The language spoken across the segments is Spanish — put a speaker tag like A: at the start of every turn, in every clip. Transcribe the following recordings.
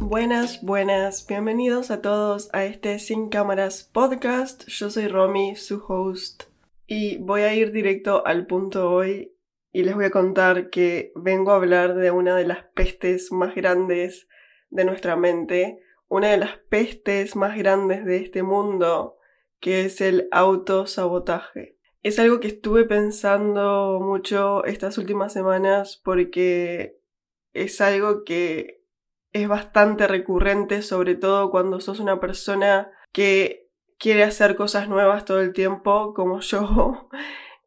A: Buenas, buenas, bienvenidos a todos a este Sin Cámaras podcast. Yo soy Romy, su host, y voy a ir directo al punto hoy y les voy a contar que vengo a hablar de una de las pestes más grandes de nuestra mente, una de las pestes más grandes de este mundo, que es el autosabotaje. Es algo que estuve pensando mucho estas últimas semanas porque es algo que es bastante recurrente, sobre todo cuando sos una persona que quiere hacer cosas nuevas todo el tiempo, como yo,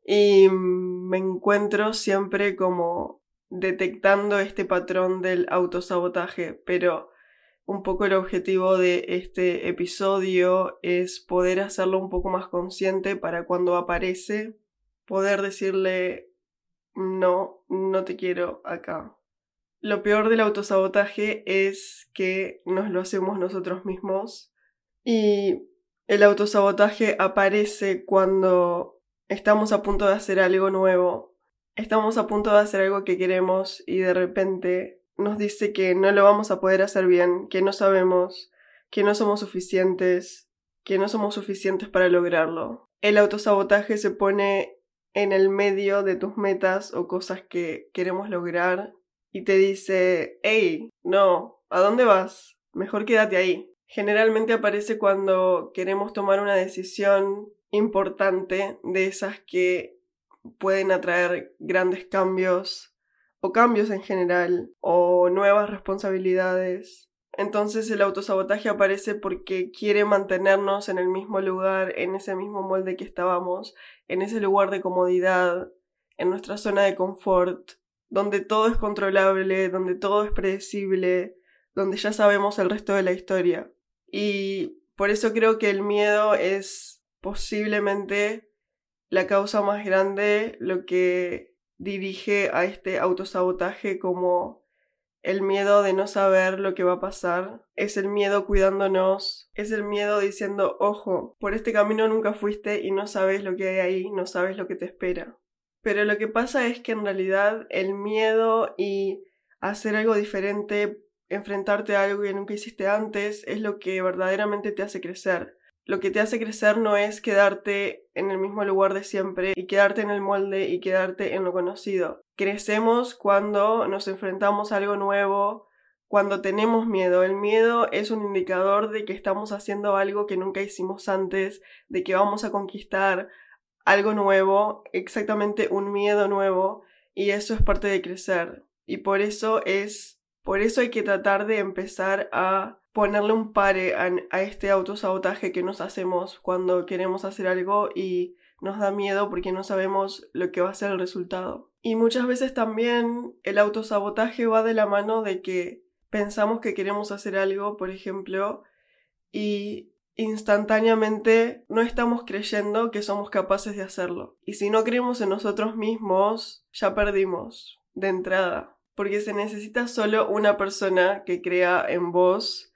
A: y me encuentro siempre como detectando este patrón del autosabotaje, pero un poco el objetivo de este episodio es poder hacerlo un poco más consciente para cuando aparece poder decirle no, no te quiero acá. Lo peor del autosabotaje es que nos lo hacemos nosotros mismos y el autosabotaje aparece cuando estamos a punto de hacer algo nuevo, estamos a punto de hacer algo que queremos y de repente nos dice que no lo vamos a poder hacer bien, que no sabemos, que no somos suficientes, que no somos suficientes para lograrlo. El autosabotaje se pone en el medio de tus metas o cosas que queremos lograr y te dice, hey, no, ¿a dónde vas? Mejor quédate ahí. Generalmente aparece cuando queremos tomar una decisión importante de esas que pueden atraer grandes cambios o cambios en general o nuevas responsabilidades. Entonces el autosabotaje aparece porque quiere mantenernos en el mismo lugar, en ese mismo molde que estábamos, en ese lugar de comodidad, en nuestra zona de confort, donde todo es controlable, donde todo es predecible, donde ya sabemos el resto de la historia. Y por eso creo que el miedo es posiblemente la causa más grande, lo que dirige a este autosabotaje como el miedo de no saber lo que va a pasar, es el miedo cuidándonos, es el miedo diciendo, ojo, por este camino nunca fuiste y no sabes lo que hay ahí, no sabes lo que te espera. Pero lo que pasa es que en realidad el miedo y hacer algo diferente, enfrentarte a algo que nunca hiciste antes, es lo que verdaderamente te hace crecer. Lo que te hace crecer no es quedarte en el mismo lugar de siempre y quedarte en el molde y quedarte en lo conocido. Crecemos cuando nos enfrentamos a algo nuevo, cuando tenemos miedo. El miedo es un indicador de que estamos haciendo algo que nunca hicimos antes, de que vamos a conquistar algo nuevo, exactamente un miedo nuevo, y eso es parte de crecer. Y por eso es, por eso hay que tratar de empezar a ponerle un pare a, este autosabotaje que nos hacemos cuando queremos hacer algo y nos da miedo porque no sabemos lo que va a ser el resultado. Y muchas veces también el autosabotaje va de la mano de que pensamos que queremos hacer algo, por ejemplo, y instantáneamente no estamos creyendo que somos capaces de hacerlo. Y si no creemos en nosotros mismos, ya perdimos de entrada. Porque se necesita solo una persona que crea en vos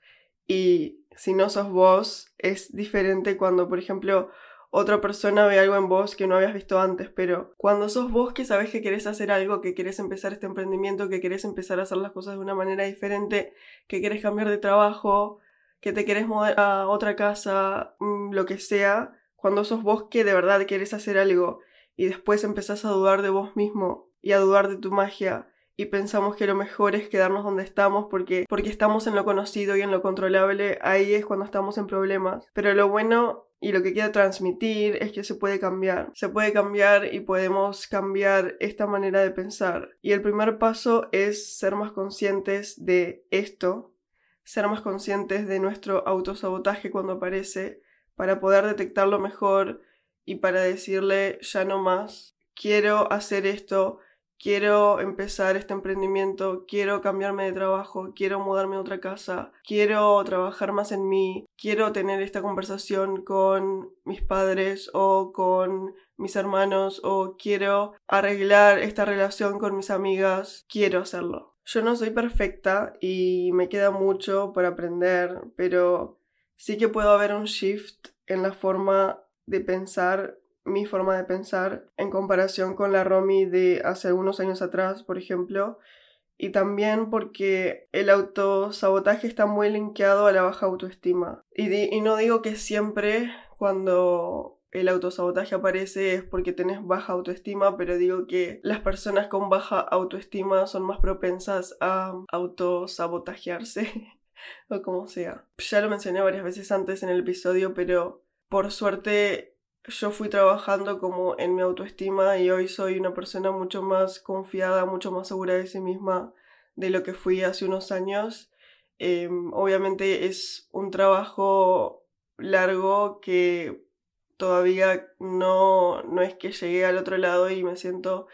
A: y si no sos vos, es diferente cuando, por ejemplo, otra persona ve algo en vos que no habías visto antes, pero cuando sos vos que sabes que querés hacer algo, que querés empezar este emprendimiento, que querés empezar a hacer las cosas de una manera diferente, que querés cambiar de trabajo, que te querés mudar a otra casa, mm, lo que sea, cuando sos vos que de verdad querés hacer algo y después empezás a dudar de vos mismo y a dudar de tu magia y pensamos que lo mejor es quedarnos donde estamos porque, porque estamos en lo conocido y en lo controlable, ahí es cuando estamos en problemas. Pero lo bueno y lo que quiero transmitir es que se puede cambiar. Se puede cambiar y podemos cambiar esta manera de pensar. Y el primer paso es ser más conscientes de esto, ser más conscientes de nuestro autosabotaje cuando aparece para poder detectarlo mejor y para decirle ya no más, quiero hacer esto, quiero empezar este emprendimiento, quiero cambiarme de trabajo, quiero mudarme a otra casa, quiero trabajar más en mí, quiero tener esta conversación con mis padres o con mis hermanos o quiero arreglar esta relación con mis amigas, quiero hacerlo. Yo no soy perfecta y me queda mucho por aprender, pero sí que puedo haber un shift en la forma de pensar mi forma de pensar en comparación con la Romy de hace algunos años atrás, por ejemplo. Y también porque el autosabotaje está muy linkeado a la baja autoestima. Y, y no digo que siempre cuando el autosabotaje aparece es porque tenés baja autoestima, pero digo que las personas con baja autoestima son más propensas a autosabotajearse o como sea. Ya lo mencioné varias veces antes en el episodio, pero por suerte yo fui trabajando como en mi autoestima y hoy soy una persona mucho más confiada, mucho más segura de sí misma de lo que fui hace unos años. Em, obviamente es un trabajo largo que todavía no, no es que llegué al otro lado y me siento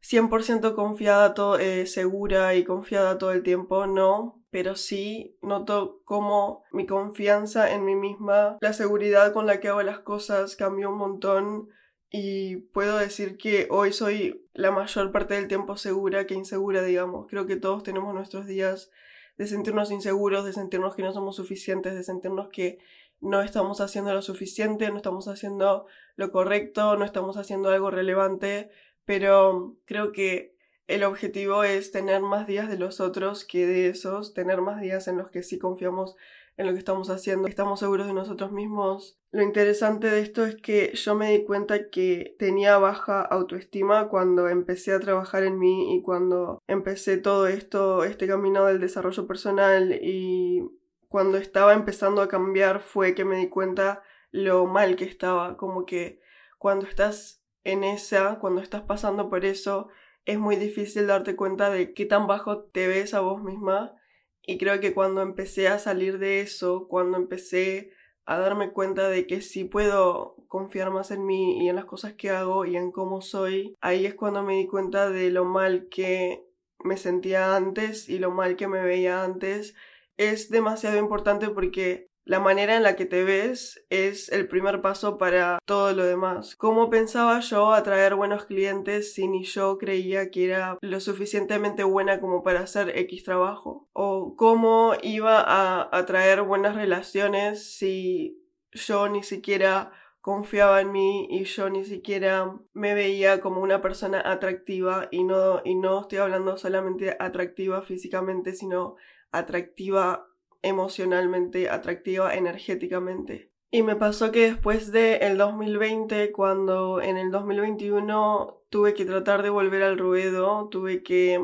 A: 100% confiada, todo, eh, segura y confiada todo el tiempo, no, pero sí noto como mi confianza en mí misma, la seguridad con la que hago las cosas cambió un montón y puedo decir que hoy soy la mayor parte del tiempo segura que insegura, digamos. Creo que todos tenemos nuestros días de sentirnos inseguros, de sentirnos que no somos suficientes, de sentirnos que no estamos haciendo lo suficiente, no estamos haciendo lo correcto, no estamos haciendo algo relevante, pero creo que el objetivo es tener más días de los otros que de esos, tener más días en los que sí confiamos en lo que estamos haciendo, estamos seguros de nosotros mismos. Lo interesante de esto es que yo me di cuenta que tenía baja autoestima cuando empecé a trabajar en mí y cuando empecé todo esto, este camino del desarrollo personal y cuando estaba empezando a cambiar fue que me di cuenta lo mal que estaba, como que cuando estás en esa, cuando estás pasando por eso, es muy difícil darte cuenta de qué tan bajo te ves a vos misma. Y creo que cuando empecé a salir de eso, cuando empecé a darme cuenta de que sí puedo confiar más en mí y en las cosas que hago y en cómo soy, ahí es cuando me di cuenta de lo mal que me sentía antes y lo mal que me veía antes es demasiado importante porque la manera en la que te ves es el primer paso para todo lo demás. ¿Cómo pensaba yo atraer buenos clientes si ni yo creía que era lo suficientemente buena como para hacer X trabajo? ¿O cómo iba a atraer buenas relaciones si yo ni siquiera confiaba en mí y yo ni siquiera me veía como una persona atractiva y no, y no estoy hablando solamente atractiva físicamente, sino atractiva emocionalmente, atractiva energéticamente. Y me pasó que después del el 2020, cuando en el 2021 tuve que tratar de volver al ruedo, tuve que...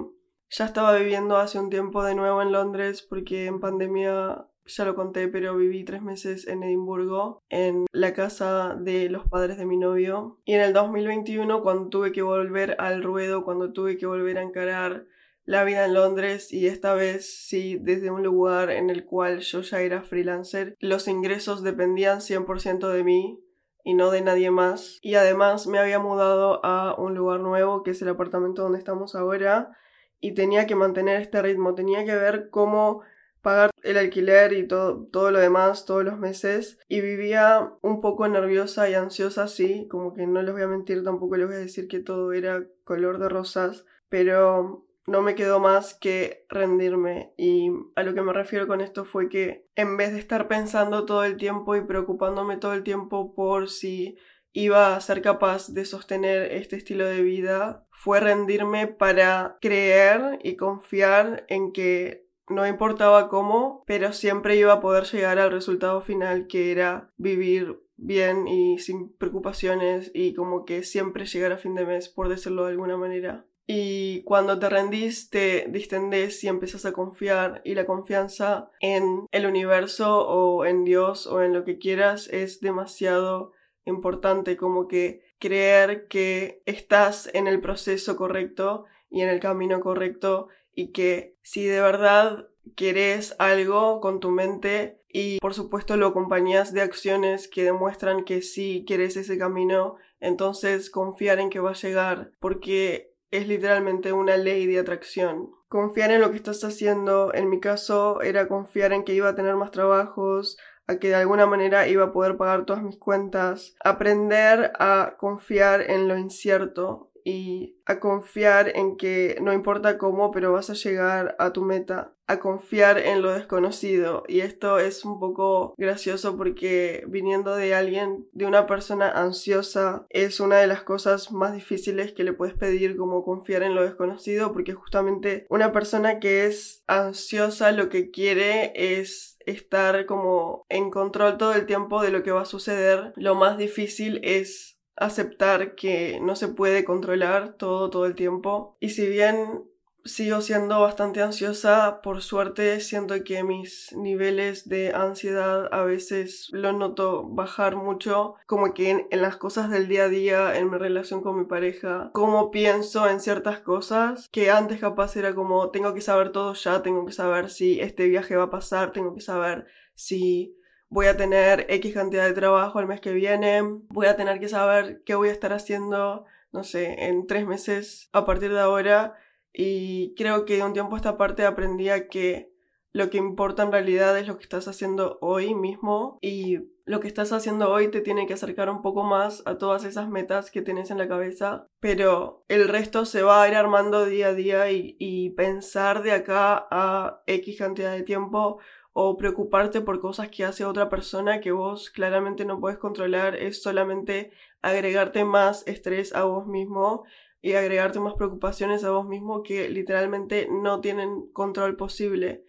A: Ya estaba viviendo hace un tiempo de nuevo en Londres porque en pandemia, ya lo conté, pero viví tres meses en Edimburgo, en la casa de los padres de mi novio. Y en el 2021, cuando tuve que volver al ruedo, cuando tuve que volver a encarar la vida en Londres y esta vez sí desde un lugar en el cual yo ya era freelancer. Los ingresos dependían 100% de mí y no de nadie más. Y además me había mudado a un lugar nuevo que es el apartamento donde estamos ahora y tenía que mantener este ritmo, tenía que ver cómo pagar el alquiler y todo, todo lo demás todos los meses y vivía un poco nerviosa y ansiosa, sí, como que no les voy a mentir, tampoco les voy a decir que todo era color de rosas, pero no me quedó más que rendirme y a lo que me refiero con esto fue que en vez de estar pensando todo el tiempo y preocupándome todo el tiempo por si iba a ser capaz de sostener este estilo de vida, fue rendirme para creer y confiar en que no importaba cómo, pero siempre iba a poder llegar al resultado final que era vivir bien y sin preocupaciones y como que siempre llegar a fin de mes, por decirlo de alguna manera. Y cuando te rendís, te distendés y empiezas a confiar. Y la confianza en el universo o en Dios o en lo que quieras es demasiado importante. Como que creer que estás en el proceso correcto y en el camino correcto y que si de verdad querés algo con tu mente y por supuesto lo acompañas de acciones que demuestran que sí quieres ese camino, entonces confiar en que va a llegar porque es literalmente una ley de atracción. Confiar en lo que estás haciendo, en mi caso, era confiar en que iba a tener más trabajos, a que de alguna manera iba a poder pagar todas mis cuentas, aprender a confiar en lo incierto y a confiar en que no importa cómo, pero vas a llegar a tu meta, a confiar en lo desconocido. Y esto es un poco gracioso porque viniendo de alguien, de una persona ansiosa, es una de las cosas más difíciles que le puedes pedir como confiar en lo desconocido, porque justamente una persona que es ansiosa lo que quiere es estar como en control todo el tiempo de lo que va a suceder. Lo más difícil es aceptar que no se puede controlar todo todo el tiempo. Y si bien sigo siendo bastante ansiosa, por suerte siento que mis niveles de ansiedad a veces lo noto bajar mucho, como que en, en, las cosas del día a día, en mi relación con mi pareja, cómo pienso en ciertas cosas que antes capaz era como tengo que saber todo ya, tengo que saber si este viaje va a pasar, tengo que saber si voy a tener X cantidad de trabajo el mes que viene, voy a tener que saber qué voy a estar haciendo, no sé, en tres meses a partir de ahora. Y creo que de un tiempo a esta parte aprendí que lo que importa en realidad es lo que estás haciendo hoy mismo y lo que estás haciendo hoy te tiene que acercar un poco más a todas esas metas que tienes en la cabeza, pero el resto se va a ir armando día a día y pensar de acá a X cantidad de tiempo o preocuparte por cosas que hace otra persona que vos claramente no puedes controlar es solamente agregarte más estrés a vos mismo y agregarte más preocupaciones a vos mismo que literalmente no tienen control posible.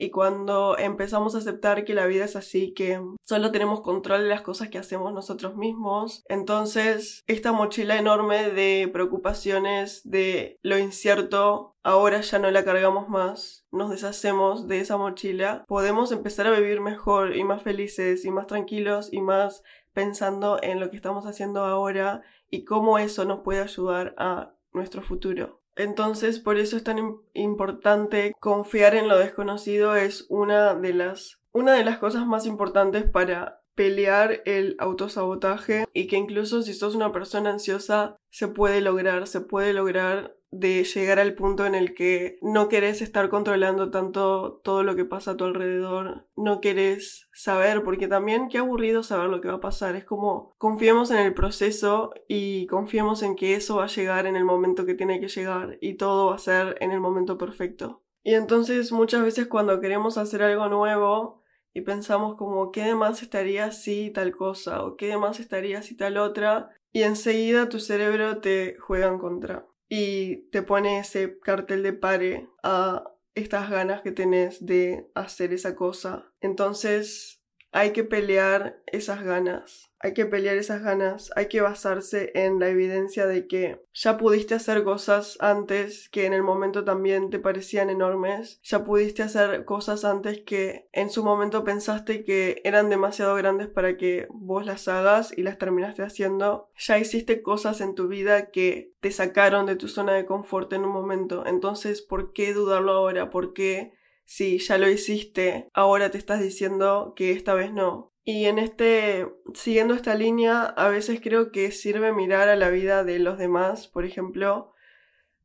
A: Y cuando empezamos a aceptar que la vida es así, que solo tenemos control de las cosas que hacemos nosotros mismos, entonces esta mochila enorme de preocupaciones, de lo incierto, ahora ya no la cargamos más, nos deshacemos de esa mochila, podemos empezar a vivir mejor y más felices y más tranquilos y más pensando en lo que estamos haciendo ahora y cómo eso nos puede ayudar a nuestro futuro. Entonces, por eso es tan importante confiar en lo desconocido, es una de las, una de las cosas más importantes para pelear el autosabotaje y que incluso si sos una persona ansiosa se puede lograr, se puede lograr de llegar al punto en el que no querés estar controlando tanto todo lo que pasa a tu alrededor, no querés saber, porque también qué aburrido saber lo que va a pasar, es como confiemos en el proceso y confiemos en que eso va a llegar en el momento que tiene que llegar y todo va a ser en el momento perfecto. Y entonces muchas veces cuando queremos hacer algo nuevo y pensamos como qué demás estaría si tal cosa o qué demás estaría si tal otra y enseguida tu cerebro te juega en contra y te pone ese cartel de pare a estas ganas que tenés de hacer esa cosa. Entonces hay que pelear esas ganas hay que pelear esas ganas, hay que basarse en la evidencia de que ya pudiste hacer cosas antes que en el momento también te parecían enormes, ya pudiste hacer cosas antes que en su momento pensaste que eran demasiado grandes para que vos las hagas y las terminaste haciendo, ya hiciste cosas en tu vida que te sacaron de tu zona de confort en un momento, entonces ¿por qué dudarlo ahora? ¿Por qué si ya lo hiciste, ahora te estás diciendo que esta vez no. Y en este, siguiendo esta línea, a veces creo que sirve mirar a la vida de los demás, por ejemplo,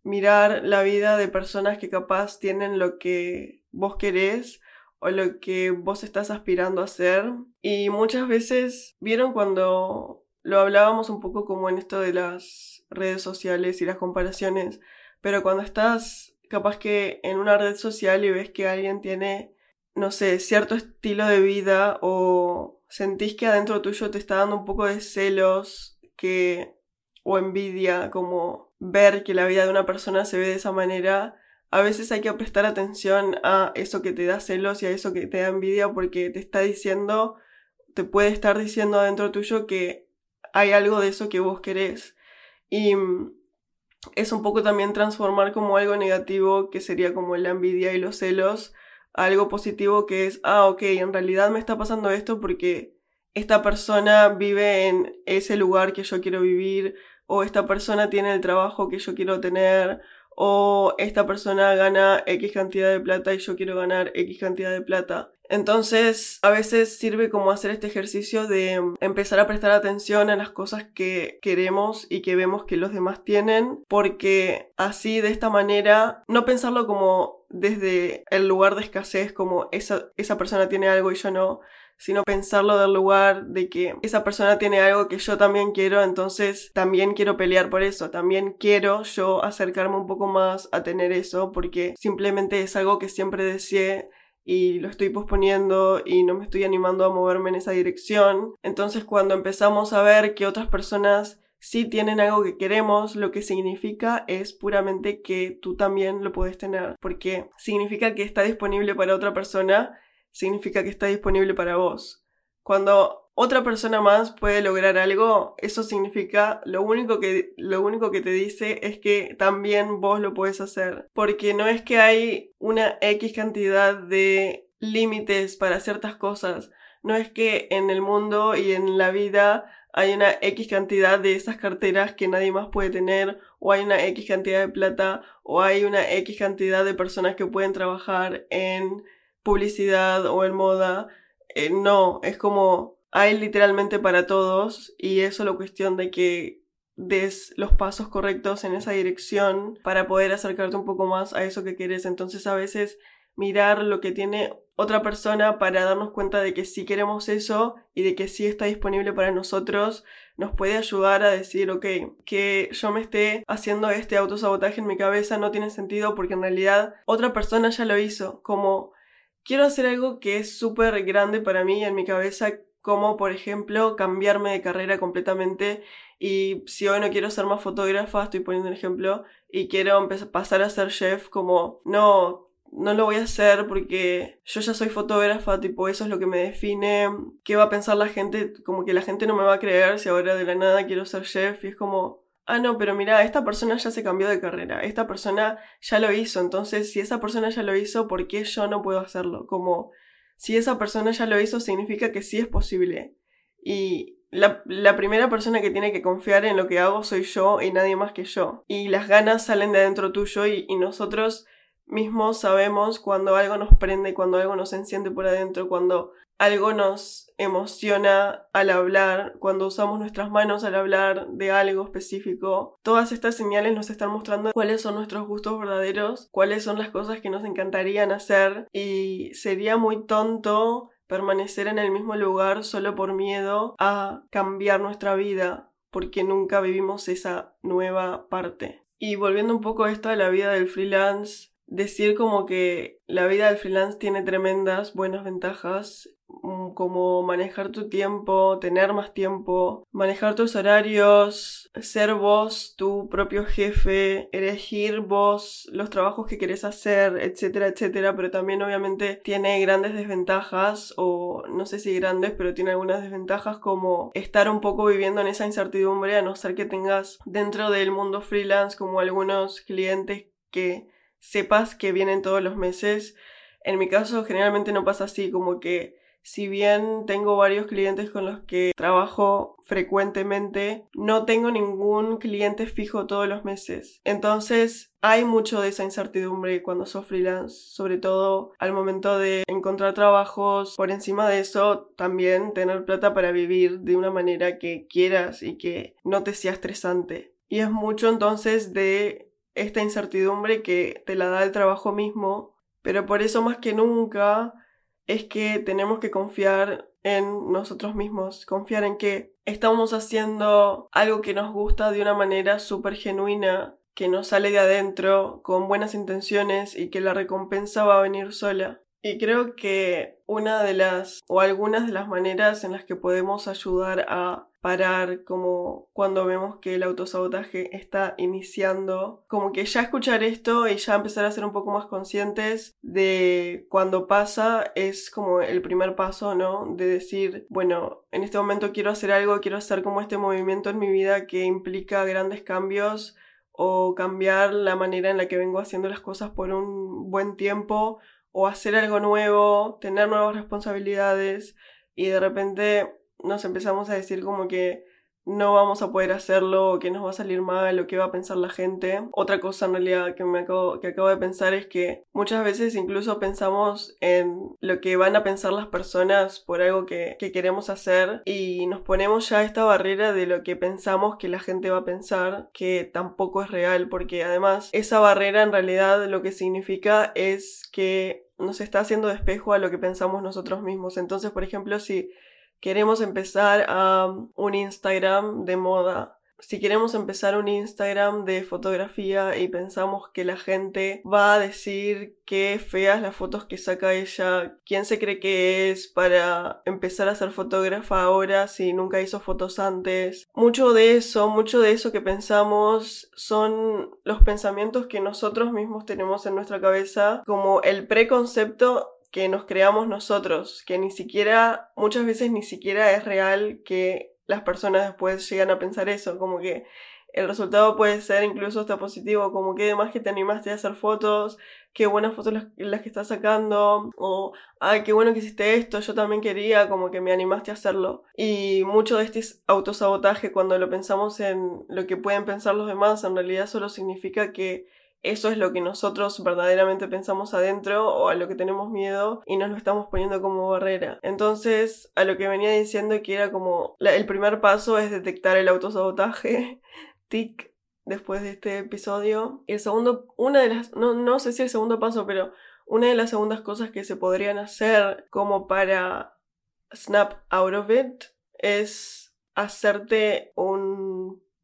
A: mirar la vida de personas que capaz tienen lo que vos querés o lo que vos estás aspirando a hacer. Y muchas veces, vieron cuando lo hablábamos un poco como en esto de las redes sociales y las comparaciones, pero cuando estás capaz que en una red social y ves que alguien tiene no sé, cierto estilo de vida o sentís que adentro tuyo te está dando un poco de celos que o envidia, como ver que la vida de una persona se ve de esa manera, a veces hay que prestar atención a eso que te da celos y a eso que te da envidia porque te está diciendo, te puede estar diciendo adentro tuyo que hay algo de eso que vos querés. Y es un poco también transformar como algo negativo, que sería como la envidia y los celos, algo positivo que es, ah, ok, en realidad me está pasando esto porque esta persona vive en ese lugar que yo quiero vivir, o esta persona tiene el trabajo que yo quiero tener, o esta persona gana X cantidad de plata y yo quiero ganar X cantidad de plata. Entonces, a veces sirve como hacer este ejercicio de empezar a prestar atención a las cosas que queremos y que vemos que los demás tienen, porque así de esta manera, no pensarlo como desde el lugar de escasez, como esa, esa persona tiene algo y yo no, sino pensarlo del lugar de que esa persona tiene algo que yo también quiero, entonces también quiero pelear por eso, también quiero yo acercarme un poco más a tener eso, porque simplemente es algo que siempre deseé y lo estoy posponiendo y no me estoy animando a moverme en esa dirección. Entonces cuando empezamos a ver que otras personas sí tienen algo que queremos, lo que significa es puramente que tú también lo puedes tener, porque significa que está disponible para otra persona, significa que está disponible para vos. Cuando otra persona más puede lograr algo, eso significa lo único que lo único que te dice es que también vos lo puedes hacer, porque no es que hay una X cantidad de límites para ciertas cosas, no es que en el mundo y en la vida hay una X cantidad de esas carteras que nadie más puede tener, o hay una X cantidad de plata, o hay una X cantidad de personas que pueden trabajar en publicidad o en moda. Eh, no, es como hay literalmente para todos y es solo cuestión de que des los pasos correctos en esa dirección para poder acercarte un poco más a eso que quieres. Entonces a veces mirar lo que tiene otra persona para darnos cuenta de que sí queremos eso y de que sí está disponible para nosotros nos puede ayudar a decir, ok, que yo me esté haciendo este autosabotaje en mi cabeza no tiene sentido porque en realidad otra persona ya lo hizo, como quiero hacer algo que es súper grande para mí en mi cabeza como por ejemplo cambiarme de carrera completamente y si hoy no quiero ser más fotógrafa, estoy poniendo un ejemplo, y quiero empezar, pasar a ser chef, como no, no lo voy a hacer porque yo ya soy fotógrafa, tipo eso es lo que me define, ¿qué va a pensar la gente? Como que la gente no me va a creer si ahora de la nada quiero ser chef y es como, ah, no, pero mira, esta persona ya se cambió de carrera, esta persona ya lo hizo, entonces si esa persona ya lo hizo, ¿por qué yo no puedo hacerlo? Como si esa persona ya lo hizo, significa que sí es posible. Y la, primera persona que tiene que confiar en lo que hago soy yo y nadie más que yo. Y las ganas salen de adentro tuyo y, y nosotros mismos sabemos cuando algo nos prende, cuando algo nos enciende por adentro, cuando algo nos emociona al hablar, cuando usamos nuestras manos al hablar de algo específico. Todas estas señales nos están mostrando cuáles son nuestros gustos verdaderos, cuáles son las cosas que nos encantarían hacer y sería muy tonto permanecer en el mismo lugar solo por miedo a cambiar nuestra vida porque nunca vivimos esa nueva parte. Y volviendo un poco a esto de la vida del freelance, decir como que la vida del freelance tiene tremendas buenas ventajas como manejar tu tiempo, tener más tiempo, manejar tus horarios, ser vos tu propio jefe, elegir vos los trabajos que querés hacer, etcétera, etcétera, pero también obviamente tiene grandes desventajas o no sé si grandes, pero tiene algunas desventajas como estar un poco viviendo en esa incertidumbre a no ser que tengas dentro del mundo freelance como algunos clientes que sepas que vienen todos los meses. En mi caso generalmente no pasa así, como que si bien tengo varios clientes con los que trabajo frecuentemente, no tengo ningún cliente fijo todos los meses. Entonces hay mucho de esa incertidumbre cuando sos freelance, sobre todo al momento de encontrar trabajos. Por encima de eso, también tener plata para vivir de una manera que quieras y que no te sea estresante. Y es mucho entonces de esta incertidumbre que te la da el trabajo mismo, pero por eso más que nunca es que tenemos que confiar en nosotros mismos, confiar en que estamos haciendo algo que nos gusta de una manera súper genuina, que nos sale de adentro, con buenas intenciones y que la recompensa va a venir sola. Y creo que una de las o algunas de las maneras en las que podemos ayudar a parar como cuando vemos que el autosabotaje está iniciando, como que ya escuchar esto y ya empezar a ser un poco más conscientes de cuando pasa es como el primer paso, ¿no? De decir, bueno, en este momento quiero hacer algo, quiero hacer como este movimiento en mi vida que implica grandes cambios o cambiar la manera en la que vengo haciendo las cosas por un buen tiempo o hacer algo nuevo, tener nuevas responsabilidades y de repente nos empezamos a decir como que no vamos a poder hacerlo, o que nos va a salir mal, o que va a pensar la gente. Otra cosa en realidad que me acabo, que acabo de pensar es que muchas veces incluso pensamos en lo que van a pensar las personas por algo que, que queremos hacer y nos ponemos ya esta barrera de lo que pensamos que la gente va a pensar, que tampoco es real, porque además esa barrera en realidad lo que significa es que nos está haciendo de espejo a lo que pensamos nosotros mismos. Entonces, por ejemplo, si queremos empezar a un Instagram de moda, si queremos empezar un Instagram de fotografía y pensamos que la gente va a decir qué feas las fotos que saca ella, quién se cree que es para empezar a ser fotógrafa ahora si nunca hizo fotos antes. Mucho de eso, mucho de eso que pensamos son los pensamientos que nosotros mismos tenemos en nuestra cabeza como el preconcepto que nos creamos nosotros, que ni siquiera, muchas veces ni siquiera es real que las personas después llegan a pensar eso, como que el resultado puede ser incluso hasta positivo, como que además que te animaste a hacer fotos, qué buenas fotos las, que estás sacando, o ay, qué bueno que hiciste esto, yo también quería, como que me animaste a hacerlo. Y mucho de este autosabotaje, cuando lo pensamos en lo que pueden pensar los demás, en realidad solo significa que eso es lo que nosotros verdaderamente pensamos adentro o a lo que tenemos miedo y nos lo estamos poniendo como barrera. Entonces, a lo que venía diciendo que era como el primer paso es detectar el autosabotaje, tic, después de este episodio. Y el segundo, una de las, no, no sé si el segundo paso, pero una de las segundas cosas que se podrían hacer como para snap out of it es hacerte un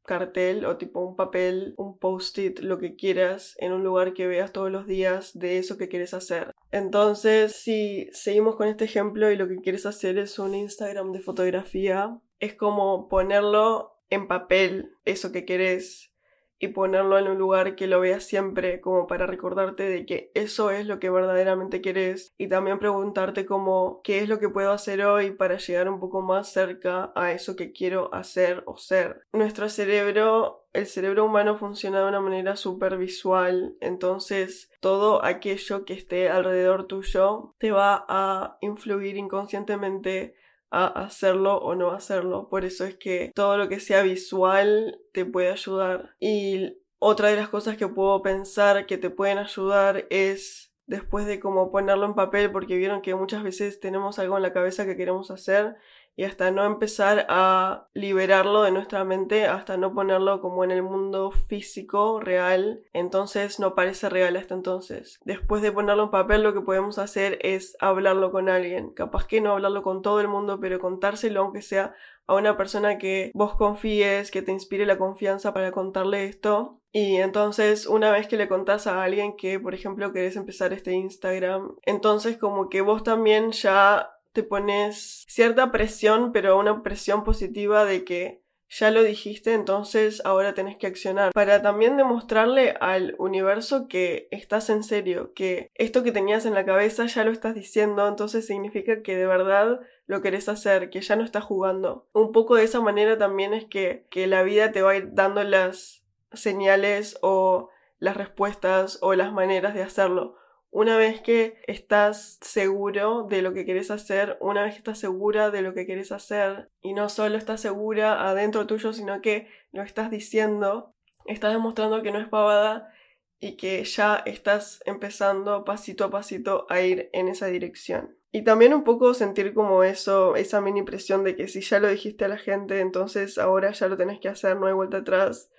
A: cartel o tipo un papel, un post-it, lo que quieras, en un lugar que veas todos los días de eso que quieres hacer. Entonces, si seguimos con este ejemplo y lo que quieres hacer es un Instagram de fotografía, es como ponerlo en papel, eso que quieres y ponerlo en un lugar que lo veas siempre como para recordarte de que eso es lo que verdaderamente quieres y también preguntarte como qué es lo que puedo hacer hoy para llegar un poco más cerca a eso que quiero hacer o ser. Nuestro cerebro, el cerebro humano funciona de una manera súper visual, entonces todo aquello que esté alrededor tuyo te va a influir inconscientemente a hacerlo o no hacerlo. Por eso es que todo lo que sea visual te puede ayudar. Y otra de las cosas que puedo pensar que te pueden ayudar es después de como ponerlo en papel porque vieron que muchas veces tenemos algo en la cabeza que queremos hacer y hasta no empezar a liberarlo de nuestra mente, hasta no ponerlo como en el mundo físico, real, entonces no parece real hasta entonces. Después de ponerlo en papel lo que podemos hacer es hablarlo con alguien, capaz que no hablarlo con todo el mundo, pero contárselo aunque sea a una persona que vos confíes, que te inspire la confianza para contarle esto. Y entonces, una vez que le contás a alguien que, por ejemplo, querés empezar este Instagram, entonces como que vos también ya te pones cierta presión, pero una presión positiva de que ya lo dijiste, entonces ahora tenés que accionar. Para también demostrarle al universo que estás en serio, que esto que tenías en la cabeza ya lo estás diciendo, entonces significa que de verdad lo querés hacer, que ya no estás jugando. Un poco de esa manera también es que, que la vida te va a ir dando las señales o las respuestas o las maneras de hacerlo. Una vez que estás seguro de lo que quieres hacer, una vez que estás segura de lo que quieres hacer, y no solo estás segura adentro tuyo, sino que lo estás diciendo, estás demostrando que no es pavada y que ya estás empezando pasito a pasito a ir en esa dirección. Y también un poco sentir como eso, esa mini presión de que si ya lo dijiste a la gente, entonces ahora ya lo tenés que hacer, no hay vuelta atrás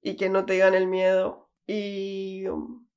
A: y que no te gane el miedo. Y um,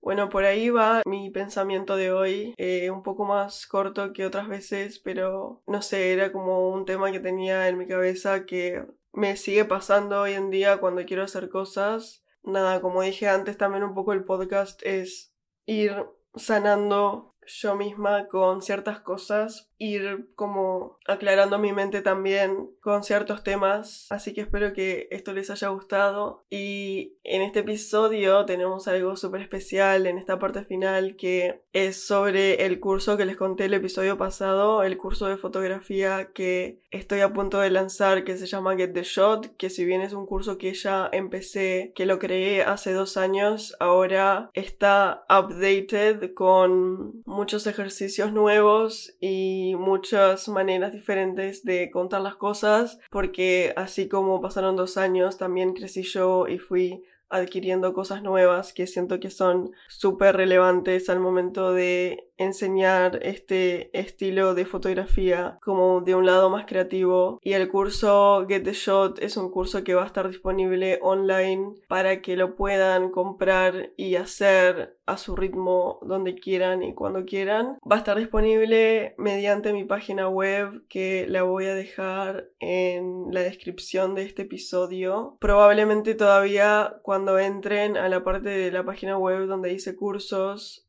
A: bueno, por ahí va mi pensamiento de hoy, eh, un poco más corto que otras veces, pero no sé, era como un tema que tenía en mi cabeza que me sigue pasando hoy en día cuando quiero hacer cosas. Nada, como dije antes, también un poco el podcast es ir sanando yo misma con ciertas cosas ir como aclarando mi mente también con ciertos temas. Así que espero que esto les haya gustado. Y en este episodio tenemos algo súper especial en esta parte final que es sobre el curso que les conté el episodio pasado, el curso de fotografía que estoy a punto de lanzar que se llama Get the Shot, que si bien es un curso que ya empecé, que lo creé hace dos años, ahora está updated con muchos ejercicios nuevos y muchas maneras diferentes de contar las cosas, porque así como pasaron dos años, también crecí yo y fui adquiriendo cosas nuevas que siento que son súper relevantes al momento de enseñar este estilo de fotografía como de un lado más creativo y el curso Get the Shot es un curso que va a estar disponible online para que lo puedan comprar y hacer a su ritmo donde quieran y cuando quieran. Va a estar disponible mediante mi página web que la voy a dejar en la descripción de este episodio. Probablemente todavía cuando entren a la parte de la página web donde dice cursos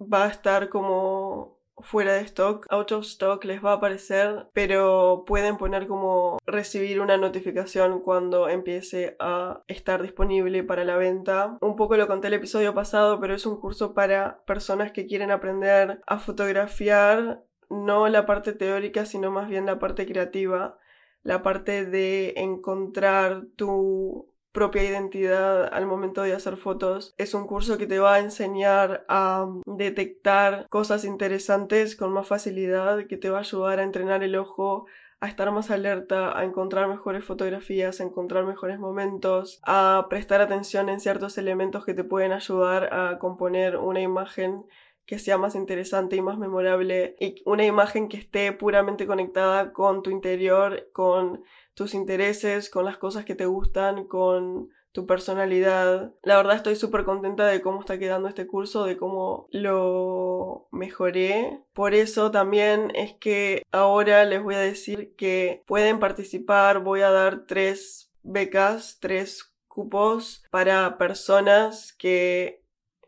A: va a estar como fuera de stock, out of stock les va a aparecer, pero pueden poner como recibir una notificación cuando empiece a estar disponible para la venta. Un poco lo conté el episodio pasado, pero es un curso para personas que quieren aprender a fotografiar, no la parte teórica, sino más bien la parte creativa, la parte de encontrar tu propia identidad al momento de hacer fotos. Es un curso que te va a enseñar a detectar cosas interesantes con más facilidad, que te va a ayudar a entrenar el ojo, a estar más alerta, a encontrar mejores fotografías, a encontrar mejores momentos, a prestar atención en ciertos elementos que te pueden ayudar a componer una imagen que sea más interesante y más memorable y una imagen que esté puramente conectada con tu interior, con tus intereses, con las cosas que te gustan, con tu personalidad. La verdad estoy súper contenta de cómo está quedando este curso, de cómo lo mejoré. Por eso también es que ahora les voy a decir que pueden participar. Voy a dar tres becas, tres cupos para personas que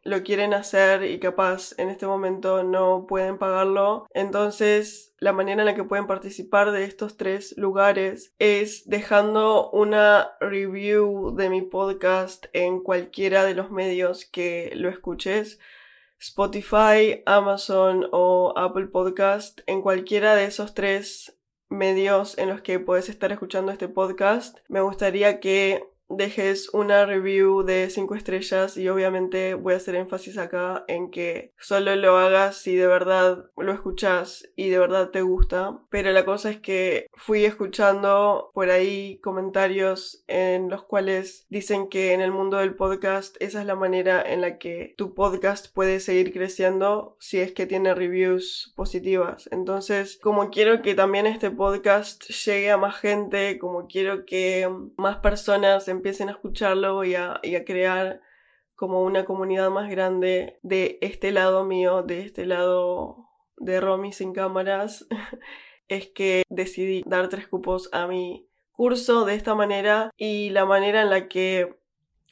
A: lo quieren hacer y capaz en este momento no pueden pagarlo. Entonces, la manera en la que pueden participar de estos tres lugares es dejando una review de mi podcast en cualquiera de los medios que lo escuches. Spotify, Amazon o Apple Podcast, en cualquiera de esos tres medios en los que puedes estar escuchando este podcast. Me gustaría que dejes una review de 5 estrellas y obviamente voy a hacer énfasis acá en que solo lo hagas si de verdad lo escuchas y de verdad te gusta. Pero la cosa es que fui escuchando por ahí comentarios en los cuales dicen que en el mundo del podcast esa es la manera en la que tu podcast puede seguir creciendo si es que tiene reviews positivas. Entonces, como quiero que también este podcast llegue a más gente, como quiero que más personas empiecen a escucharlo y a, crear como una comunidad más grande de este lado mío, de este lado de Romy sin cámaras, es que decidí dar tres cupos a mi curso de esta manera y la manera en la que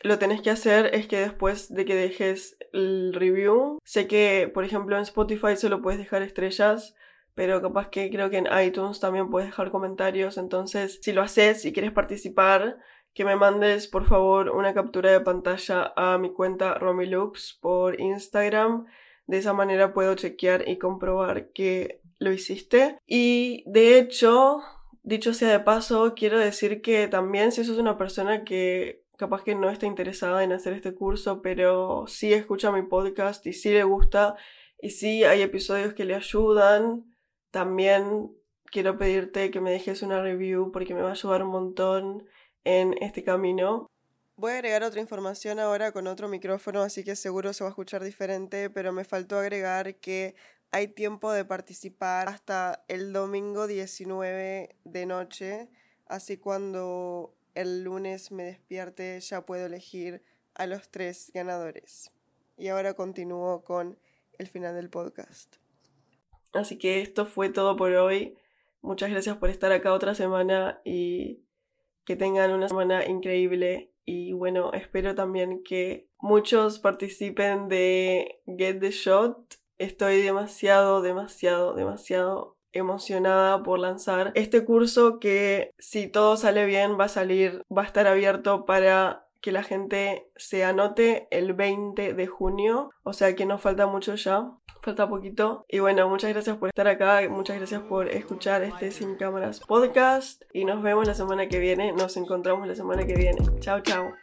A: lo tenés que hacer es que después de que dejes el review, sé que por ejemplo en Spotify solo puedes dejar estrellas, pero capaz que creo que en iTunes también puedes dejar comentarios, entonces si lo haces y quieres participar, que me mandes por favor una captura de pantalla a mi cuenta Romilux por Instagram. De esa manera puedo chequear y comprobar que lo hiciste. Y de hecho, dicho sea de paso, quiero decir que también si sos una persona que capaz que no está interesada en hacer este curso, pero sí escucha mi podcast y sí le gusta y sí hay episodios que le ayudan, también quiero pedirte que me dejes una review porque me va a ayudar un montón en este camino. Voy a agregar otra información ahora con otro micrófono, así que seguro se va a escuchar diferente, pero me faltó agregar que hay tiempo de participar hasta el domingo 19 de noche, así cuando el lunes me despierte ya puedo elegir a los tres ganadores. Y ahora continúo con el final del podcast. Así que esto fue todo por hoy. Muchas gracias por estar acá otra semana y que tengan una semana increíble y bueno, espero también que muchos participen de Get the Shot. Estoy demasiado, demasiado, demasiado emocionada por lanzar este curso que si todo sale bien va a salir, va a estar abierto para que la gente se anote el 20 de junio, o sea que nos falta mucho ya falta poquito. Y bueno, muchas gracias por estar acá, muchas gracias por escuchar este Sin Cámaras podcast y nos vemos la semana que viene, nos encontramos la semana que viene. Chao, chao.